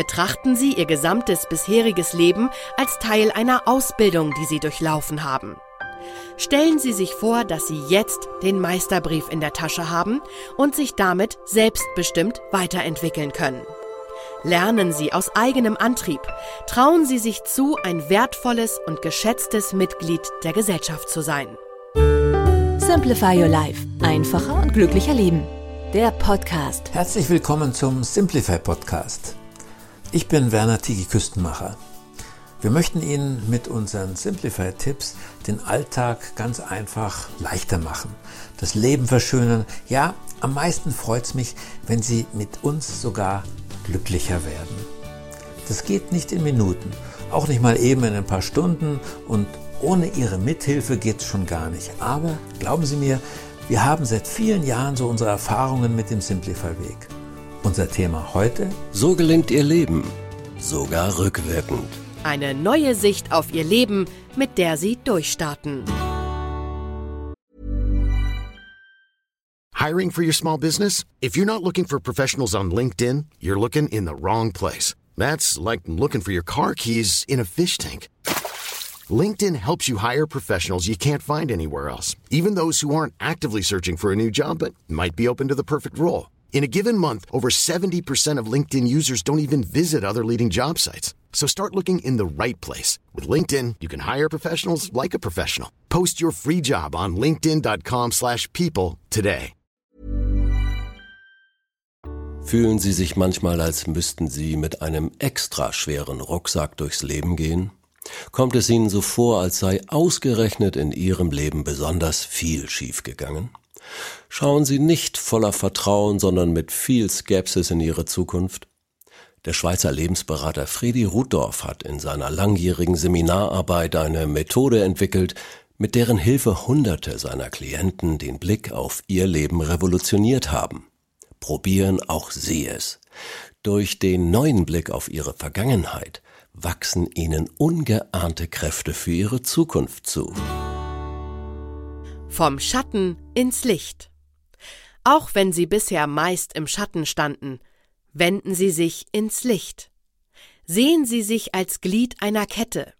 Betrachten Sie Ihr gesamtes bisheriges Leben als Teil einer Ausbildung, die Sie durchlaufen haben. Stellen Sie sich vor, dass Sie jetzt den Meisterbrief in der Tasche haben und sich damit selbstbestimmt weiterentwickeln können. Lernen Sie aus eigenem Antrieb. Trauen Sie sich zu, ein wertvolles und geschätztes Mitglied der Gesellschaft zu sein. Simplify Your Life. Einfacher und glücklicher Leben. Der Podcast. Herzlich willkommen zum Simplify Podcast. Ich bin Werner Tigi Küstenmacher. Wir möchten Ihnen mit unseren Simplify-Tipps den Alltag ganz einfach leichter machen, das Leben verschönern. Ja, am meisten freut es mich, wenn Sie mit uns sogar glücklicher werden. Das geht nicht in Minuten, auch nicht mal eben in ein paar Stunden und ohne Ihre Mithilfe geht es schon gar nicht. Aber glauben Sie mir, wir haben seit vielen Jahren so unsere Erfahrungen mit dem Simplify-Weg. Unser Thema heute? So gelingt Ihr Leben, sogar rückwirkend. Eine neue Sicht auf Ihr Leben, mit der Sie durchstarten. Hiring for your small business? If you're not looking for professionals on LinkedIn, you're looking in the wrong place. That's like looking for your car keys in a fish tank. LinkedIn helps you hire professionals you can't find anywhere else, even those who aren't actively searching for a new job but might be open to the perfect role. In a given month, over 70% of LinkedIn users don't even visit other leading job sites. So start looking in the right place. With LinkedIn, you can hire professionals like a professional. Post your free job on linkedin.com slash people today. Fühlen Sie sich manchmal, als müssten Sie mit einem extra schweren Rucksack durchs Leben gehen? Kommt es Ihnen so vor, als sei ausgerechnet in Ihrem Leben besonders viel schiefgegangen? Schauen Sie nicht voller Vertrauen, sondern mit viel Skepsis in Ihre Zukunft? Der Schweizer Lebensberater Fredi Rudorf hat in seiner langjährigen Seminararbeit eine Methode entwickelt, mit deren Hilfe Hunderte seiner Klienten den Blick auf ihr Leben revolutioniert haben. Probieren auch Sie es. Durch den neuen Blick auf Ihre Vergangenheit wachsen Ihnen ungeahnte Kräfte für Ihre Zukunft zu. Vom Schatten ins Licht. Auch wenn Sie bisher meist im Schatten standen, wenden Sie sich ins Licht. Sehen Sie sich als Glied einer Kette.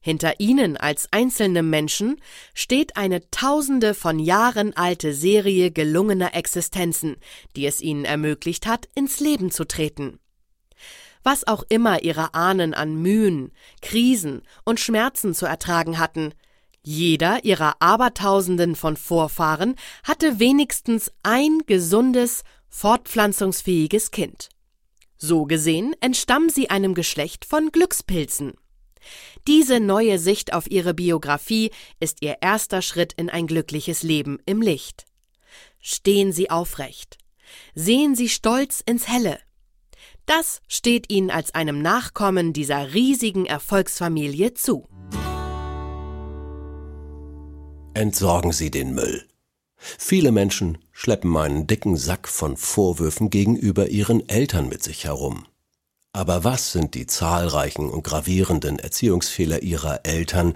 Hinter Ihnen als einzelnem Menschen steht eine tausende von Jahren alte Serie gelungener Existenzen, die es Ihnen ermöglicht hat, ins Leben zu treten. Was auch immer Ihre Ahnen an Mühen, Krisen und Schmerzen zu ertragen hatten, jeder ihrer Abertausenden von Vorfahren hatte wenigstens ein gesundes, fortpflanzungsfähiges Kind. So gesehen entstammen sie einem Geschlecht von Glückspilzen. Diese neue Sicht auf ihre Biografie ist ihr erster Schritt in ein glückliches Leben im Licht. Stehen Sie aufrecht. Sehen Sie stolz ins Helle. Das steht Ihnen als einem Nachkommen dieser riesigen Erfolgsfamilie zu. Entsorgen Sie den Müll. Viele Menschen schleppen einen dicken Sack von Vorwürfen gegenüber ihren Eltern mit sich herum. Aber was sind die zahlreichen und gravierenden Erziehungsfehler ihrer Eltern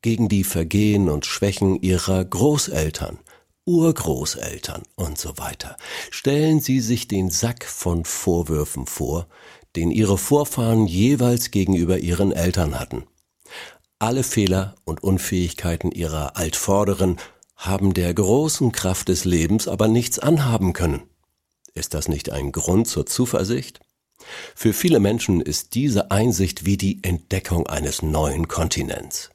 gegen die Vergehen und Schwächen ihrer Großeltern, Urgroßeltern und so weiter? Stellen Sie sich den Sack von Vorwürfen vor, den Ihre Vorfahren jeweils gegenüber Ihren Eltern hatten. Alle Fehler und Unfähigkeiten ihrer Altvorderen haben der großen Kraft des Lebens aber nichts anhaben können. Ist das nicht ein Grund zur Zuversicht? Für viele Menschen ist diese Einsicht wie die Entdeckung eines neuen Kontinents.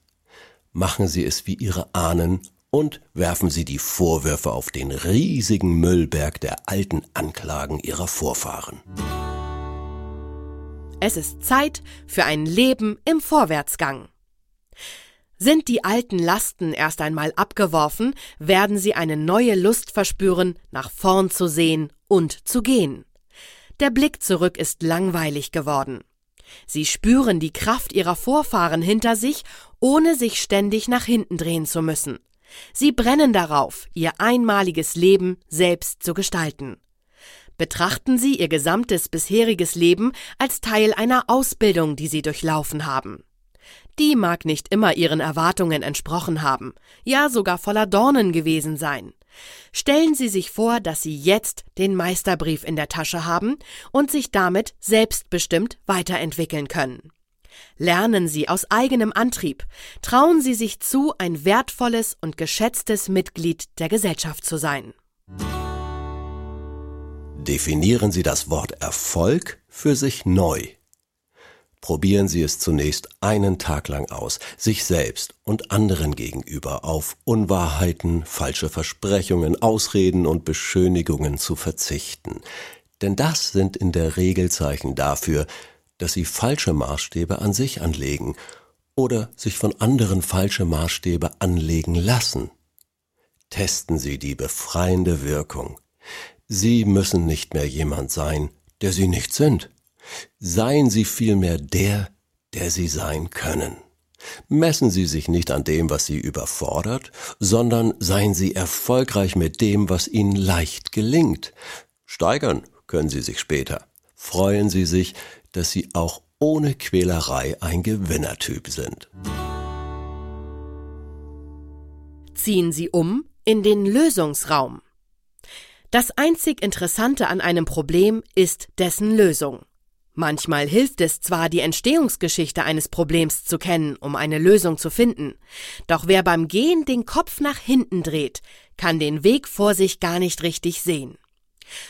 Machen Sie es wie Ihre Ahnen und werfen Sie die Vorwürfe auf den riesigen Müllberg der alten Anklagen Ihrer Vorfahren. Es ist Zeit für ein Leben im Vorwärtsgang. Sind die alten Lasten erst einmal abgeworfen, werden sie eine neue Lust verspüren, nach vorn zu sehen und zu gehen. Der Blick zurück ist langweilig geworden. Sie spüren die Kraft ihrer Vorfahren hinter sich, ohne sich ständig nach hinten drehen zu müssen. Sie brennen darauf, ihr einmaliges Leben selbst zu gestalten. Betrachten Sie Ihr gesamtes bisheriges Leben als Teil einer Ausbildung, die Sie durchlaufen haben. Die mag nicht immer ihren Erwartungen entsprochen haben, ja sogar voller Dornen gewesen sein. Stellen Sie sich vor, dass Sie jetzt den Meisterbrief in der Tasche haben und sich damit selbstbestimmt weiterentwickeln können. Lernen Sie aus eigenem Antrieb, trauen Sie sich zu, ein wertvolles und geschätztes Mitglied der Gesellschaft zu sein. Definieren Sie das Wort Erfolg für sich neu. Probieren Sie es zunächst einen Tag lang aus, sich selbst und anderen gegenüber auf Unwahrheiten, falsche Versprechungen, Ausreden und Beschönigungen zu verzichten. Denn das sind in der Regel Zeichen dafür, dass Sie falsche Maßstäbe an sich anlegen oder sich von anderen falsche Maßstäbe anlegen lassen. Testen Sie die befreiende Wirkung. Sie müssen nicht mehr jemand sein, der Sie nicht sind. Seien Sie vielmehr der, der Sie sein können. Messen Sie sich nicht an dem, was Sie überfordert, sondern seien Sie erfolgreich mit dem, was Ihnen leicht gelingt. Steigern können Sie sich später. Freuen Sie sich, dass Sie auch ohne Quälerei ein Gewinnertyp sind. Ziehen Sie um in den Lösungsraum. Das einzig Interessante an einem Problem ist dessen Lösung. Manchmal hilft es zwar, die Entstehungsgeschichte eines Problems zu kennen, um eine Lösung zu finden, doch wer beim Gehen den Kopf nach hinten dreht, kann den Weg vor sich gar nicht richtig sehen.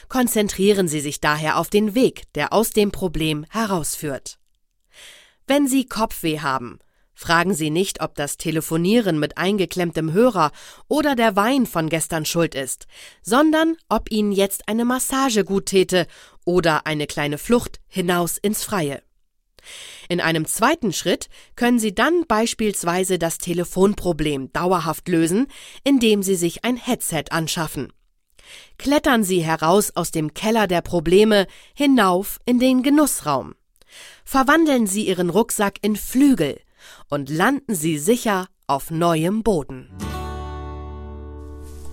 Konzentrieren Sie sich daher auf den Weg, der aus dem Problem herausführt. Wenn Sie Kopfweh haben, fragen Sie nicht, ob das Telefonieren mit eingeklemmtem Hörer oder der Wein von gestern schuld ist, sondern ob Ihnen jetzt eine Massage gut täte oder eine kleine Flucht hinaus ins Freie. In einem zweiten Schritt können Sie dann beispielsweise das Telefonproblem dauerhaft lösen, indem Sie sich ein Headset anschaffen. Klettern Sie heraus aus dem Keller der Probleme hinauf in den Genussraum. Verwandeln Sie Ihren Rucksack in Flügel und landen Sie sicher auf neuem Boden.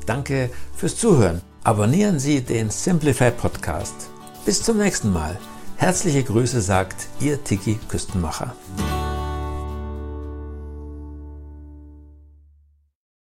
Danke fürs Zuhören. Abonnieren Sie den Simplify Podcast. Bis zum nächsten Mal. Herzliche Grüße sagt Ihr Tiki Küstenmacher.